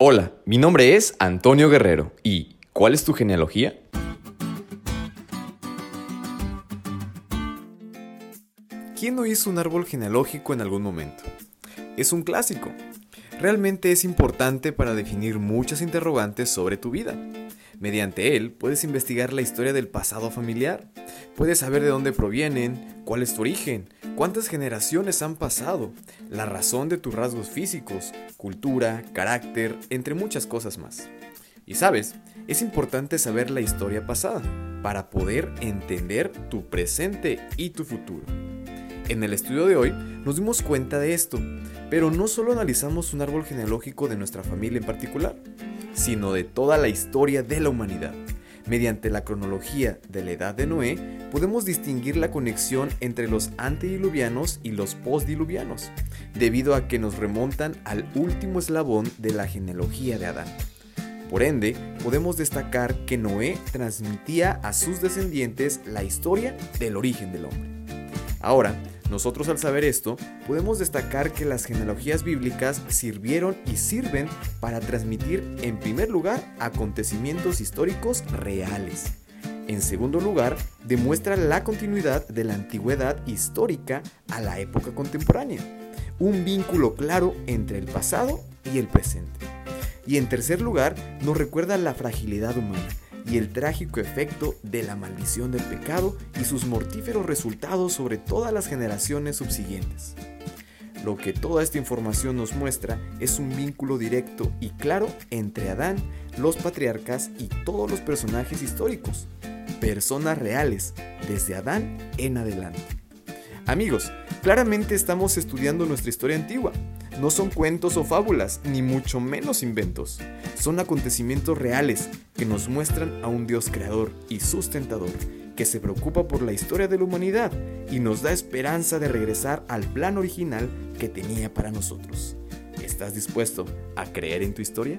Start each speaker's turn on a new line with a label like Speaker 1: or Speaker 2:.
Speaker 1: Hola, mi nombre es Antonio Guerrero y ¿cuál es tu genealogía?
Speaker 2: ¿Quién no hizo un árbol genealógico en algún momento? Es un clásico. Realmente es importante para definir muchas interrogantes sobre tu vida. Mediante él puedes investigar la historia del pasado familiar, puedes saber de dónde provienen, cuál es tu origen, cuántas generaciones han pasado, la razón de tus rasgos físicos, cultura, carácter, entre muchas cosas más. Y sabes, es importante saber la historia pasada para poder entender tu presente y tu futuro. En el estudio de hoy nos dimos cuenta de esto, pero no solo analizamos un árbol genealógico de nuestra familia en particular, sino de toda la historia de la humanidad. Mediante la cronología de la edad de Noé, podemos distinguir la conexión entre los antediluvianos y los postdiluvianos, debido a que nos remontan al último eslabón de la genealogía de Adán. Por ende, podemos destacar que Noé transmitía a sus descendientes la historia del origen del hombre. Ahora, nosotros al saber esto, podemos destacar que las genealogías bíblicas sirvieron y sirven para transmitir en primer lugar acontecimientos históricos reales. En segundo lugar, demuestra la continuidad de la antigüedad histórica a la época contemporánea, un vínculo claro entre el pasado y el presente. Y en tercer lugar, nos recuerda la fragilidad humana y el trágico efecto de la maldición del pecado y sus mortíferos resultados sobre todas las generaciones subsiguientes. Lo que toda esta información nos muestra es un vínculo directo y claro entre Adán, los patriarcas y todos los personajes históricos, personas reales, desde Adán en adelante. Amigos, claramente estamos estudiando nuestra historia antigua, no son cuentos o fábulas, ni mucho menos inventos. Son acontecimientos reales que nos muestran a un Dios creador y sustentador que se preocupa por la historia de la humanidad y nos da esperanza de regresar al plan original que tenía para nosotros. ¿Estás dispuesto a creer en tu historia?